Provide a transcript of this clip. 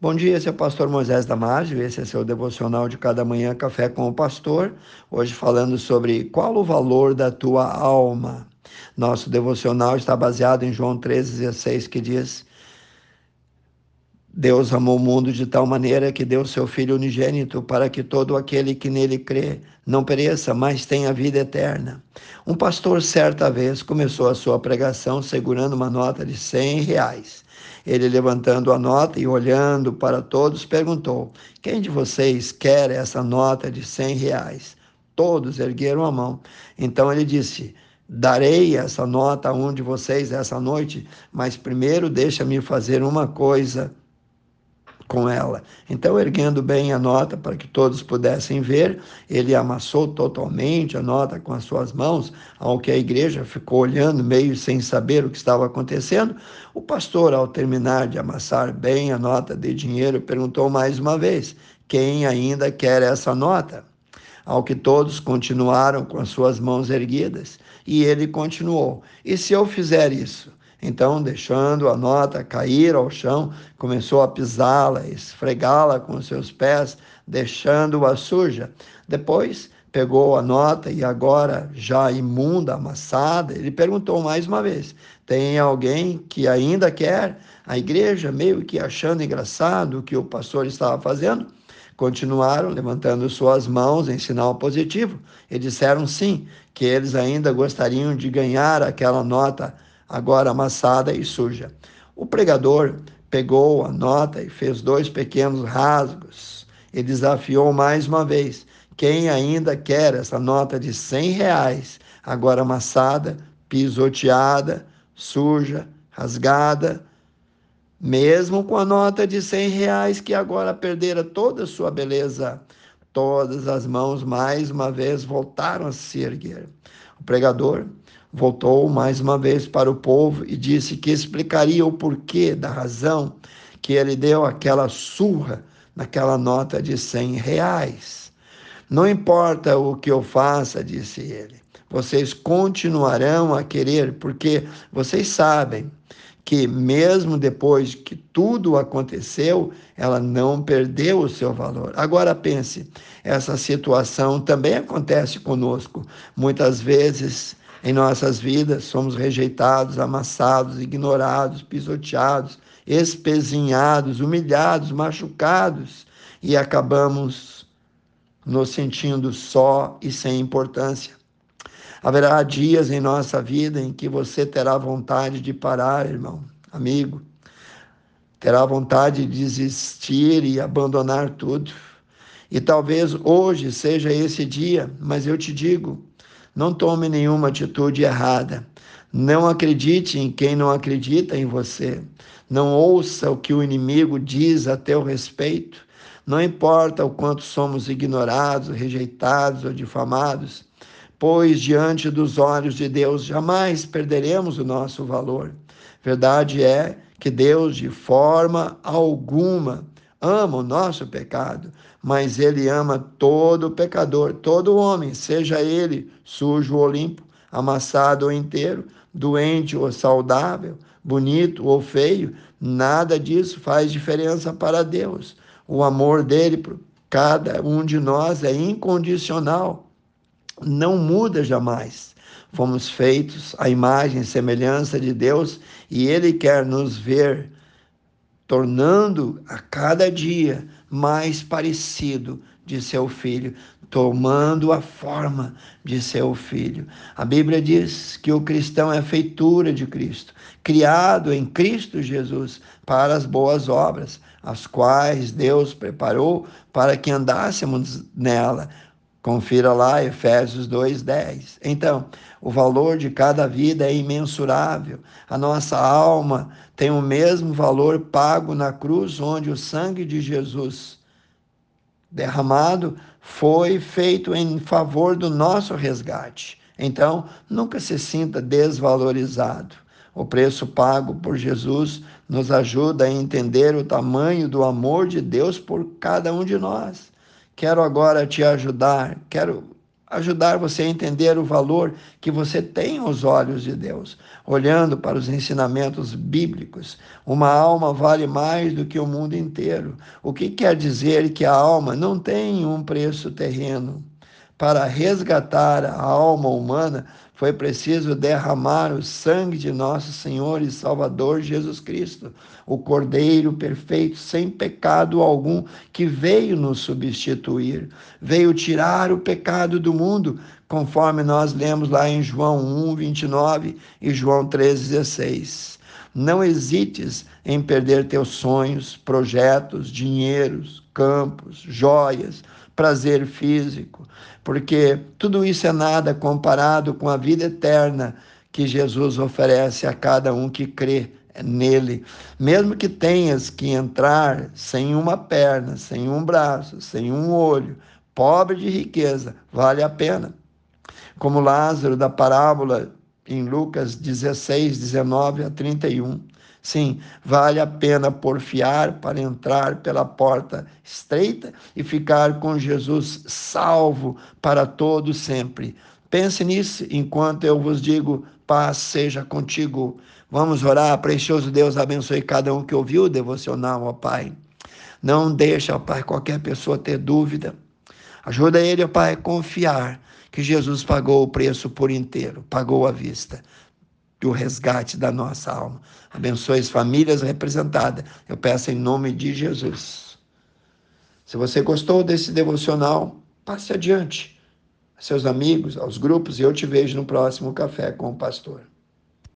Bom dia, esse é o pastor Moisés Damásio, esse é seu devocional de cada manhã, Café com o Pastor. Hoje falando sobre qual o valor da tua alma. Nosso devocional está baseado em João 13,16, que diz: Deus amou o mundo de tal maneira que deu seu Filho unigênito para que todo aquele que nele crê não pereça, mas tenha vida eterna. Um pastor, certa vez, começou a sua pregação segurando uma nota de cem reais. Ele, levantando a nota e olhando para todos, perguntou: Quem de vocês quer essa nota de cem reais? Todos ergueram a mão. Então ele disse: Darei essa nota a um de vocês essa noite, mas primeiro deixa-me fazer uma coisa com ela. Então, erguendo bem a nota para que todos pudessem ver, ele amassou totalmente a nota com as suas mãos, ao que a igreja ficou olhando, meio sem saber o que estava acontecendo. O pastor, ao terminar de amassar bem a nota de dinheiro, perguntou mais uma vez: quem ainda quer essa nota? Ao que todos continuaram com as suas mãos erguidas, e ele continuou: E se eu fizer isso? Então, deixando a nota cair ao chão, começou a pisá-la, esfregá-la com seus pés, deixando-a suja. Depois, pegou a nota e agora já imunda, amassada, ele perguntou mais uma vez: Tem alguém que ainda quer? A igreja, meio que achando engraçado o que o pastor estava fazendo, continuaram levantando suas mãos em sinal positivo e disseram sim, que eles ainda gostariam de ganhar aquela nota agora amassada e suja. O pregador pegou a nota e fez dois pequenos rasgos e desafiou mais uma vez. Quem ainda quer essa nota de cem reais, agora amassada, pisoteada, suja, rasgada, mesmo com a nota de cem reais que agora perdera toda a sua beleza, todas as mãos mais uma vez voltaram a se erguer. O pregador voltou mais uma vez para o povo e disse que explicaria o porquê da razão que ele deu aquela surra naquela nota de cem reais. Não importa o que eu faça, disse ele, vocês continuarão a querer, porque vocês sabem que, mesmo depois que tudo aconteceu, ela não perdeu o seu valor. Agora pense, essa situação também acontece conosco. Muitas vezes em nossas vidas somos rejeitados, amassados, ignorados, pisoteados, espezinhados, humilhados, machucados e acabamos nos sentindo só e sem importância. Haverá dias em nossa vida em que você terá vontade de parar, irmão, amigo. Terá vontade de desistir e abandonar tudo. E talvez hoje seja esse dia, mas eu te digo, não tome nenhuma atitude errada. Não acredite em quem não acredita em você. Não ouça o que o inimigo diz a teu respeito. Não importa o quanto somos ignorados, rejeitados ou difamados pois diante dos olhos de Deus jamais perderemos o nosso valor. Verdade é que Deus, de forma alguma, ama o nosso pecado, mas Ele ama todo pecador, todo homem, seja ele sujo ou limpo, amassado ou inteiro, doente ou saudável, bonito ou feio, nada disso faz diferença para Deus. O amor dele por cada um de nós é incondicional não muda jamais. Fomos feitos à imagem e semelhança de Deus e Ele quer nos ver tornando a cada dia mais parecido de seu filho, tomando a forma de seu filho. A Bíblia diz que o cristão é feitura de Cristo, criado em Cristo Jesus para as boas obras, as quais Deus preparou para que andássemos nela. Confira lá Efésios 2:10. Então, o valor de cada vida é imensurável. A nossa alma tem o mesmo valor pago na cruz, onde o sangue de Jesus derramado foi feito em favor do nosso resgate. Então, nunca se sinta desvalorizado. O preço pago por Jesus nos ajuda a entender o tamanho do amor de Deus por cada um de nós. Quero agora te ajudar, quero ajudar você a entender o valor que você tem aos olhos de Deus, olhando para os ensinamentos bíblicos. Uma alma vale mais do que o mundo inteiro. O que quer dizer que a alma não tem um preço terreno? Para resgatar a alma humana, foi preciso derramar o sangue de nosso Senhor e Salvador Jesus Cristo, o Cordeiro perfeito, sem pecado algum, que veio nos substituir, veio tirar o pecado do mundo, conforme nós lemos lá em João 1, 29 e João 13, 16. Não hesites em perder teus sonhos, projetos, dinheiros, campos, joias, prazer físico, porque tudo isso é nada comparado com a vida eterna que Jesus oferece a cada um que crê nele. Mesmo que tenhas que entrar sem uma perna, sem um braço, sem um olho, pobre de riqueza, vale a pena. Como Lázaro da parábola em Lucas 16, 19 a 31. Sim, vale a pena porfiar para entrar pela porta estreita e ficar com Jesus salvo para todo sempre. Pense nisso enquanto eu vos digo: paz seja contigo. Vamos orar, precioso Deus, abençoe cada um que ouviu o devocional, ó Pai. Não deixa, ó Pai, qualquer pessoa ter dúvida. Ajuda ele, ó Pai, a confiar que Jesus pagou o preço por inteiro, pagou à vista do resgate da nossa alma. Abençoe as famílias representadas. Eu peço em nome de Jesus. Se você gostou desse devocional, passe adiante a seus amigos, aos grupos, e eu te vejo no próximo Café com o Pastor.